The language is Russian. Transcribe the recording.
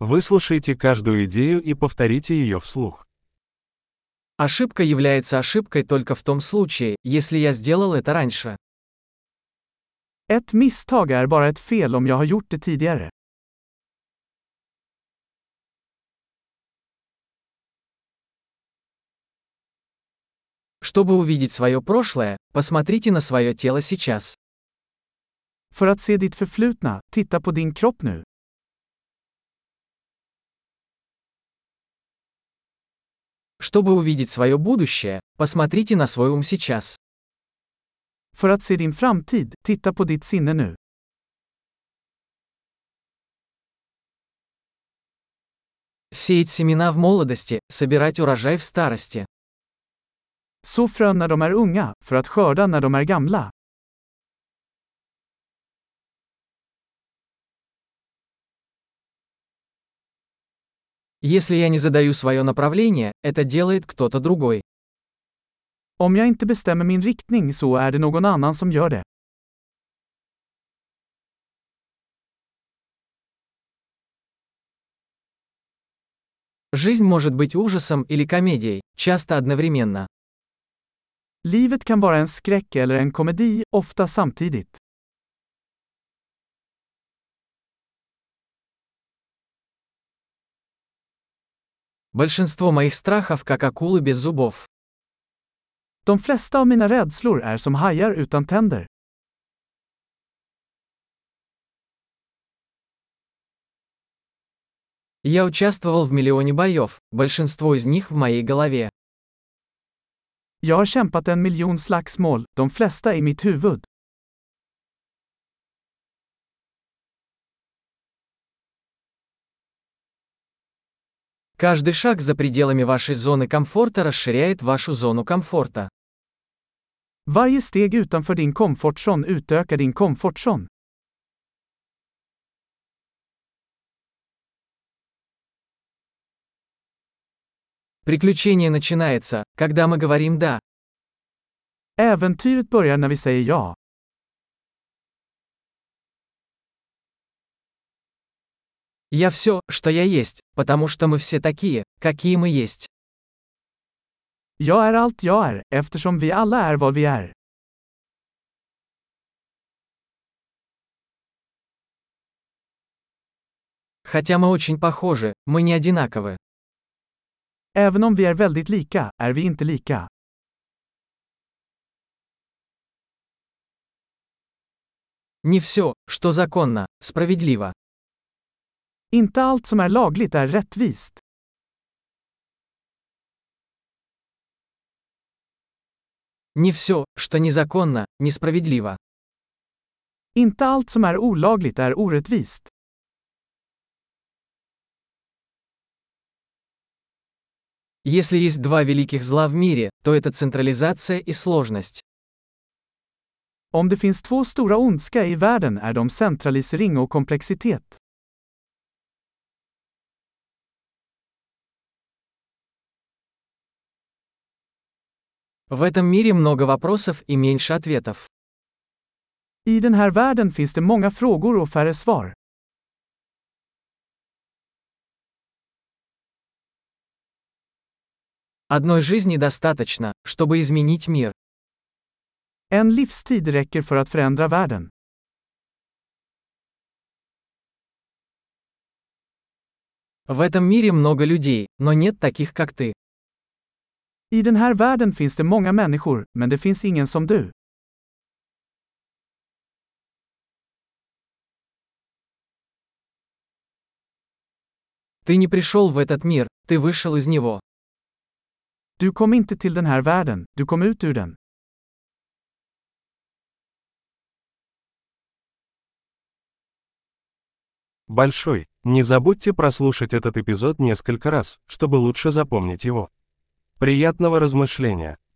Выслушайте каждую идею и повторите ее вслух. Ошибка является ошибкой только в том случае, если я сделал это раньше. Ett misstag är bara ett fel om jag har gjort det tidigare. Чтобы увидеть свое прошлое, посмотрите на свое тело сейчас. För att se ditt förflutna, titta på din kropp nu. Чтобы увидеть свое будущее, посмотрите на свой ум сейчас. För att se din framtid, titta på ditt sinne nu. Сеять семена в молодости, собирать урожай в старости. Så frön när de är unga, för att skörda när de är gamla. Если я не задаю свое направление, это делает кто-то другой. Om jag inte bestämmer min riktning så är det någon annan som gör det. Жизнь может быть ужасом или комедией, часто одновременно. Livet kan vara en skräck eller en komedi, ofta samtidigt. Большинство моих страхов как акулы без зубов. De flesta av mina rädslor är som hajar utan tänder. Я участвовал в миллионе боев, большинство из них в моей голове. Jag har kämpat en miljon slagsmål, de flesta i mitt huvud. Каждый шаг за пределами вашей зоны комфорта расширяет вашу зону комфорта. Varje steg utanför din komfortzon utökar din komfortzon. Приключение начинается, когда мы говорим «да». Äventyret börjar när vi säger ja. Я все, что я есть, потому что мы все такие, какие мы есть. Jag är allt jag är, eftersom vi alla är vad vi är. Хотя мы очень похожи, мы не одинаковы. Även om vi är väldigt lika, är vi inte lika. Не все, что законно, справедливо. Inte allt som är lagligt är rättvist. Не все, что незаконно, несправедливо. Inte allt som är olagligt är orättvist. Если есть два великих зла в мире, то это централизация и сложность. Om det finns två stora ondska i världen är de centralisering och komplexitet. В этом мире много вопросов и меньше ответов. I den här världen finns det många frågor och färre svar. Одной жизни достаточно, чтобы изменить мир. En livstid räcker för att förändra världen. В этом мире много людей, но нет таких, как ты. I den här världen finns det många människor, men det finns ingen som du. Ты не пришел в этот мир, ты вышел из него. Du kom inte till den här världen, du kom ut ur den. Большой. Не забудьте прослушать этот эпизод несколько раз, чтобы лучше запомнить его. Приятного размышления!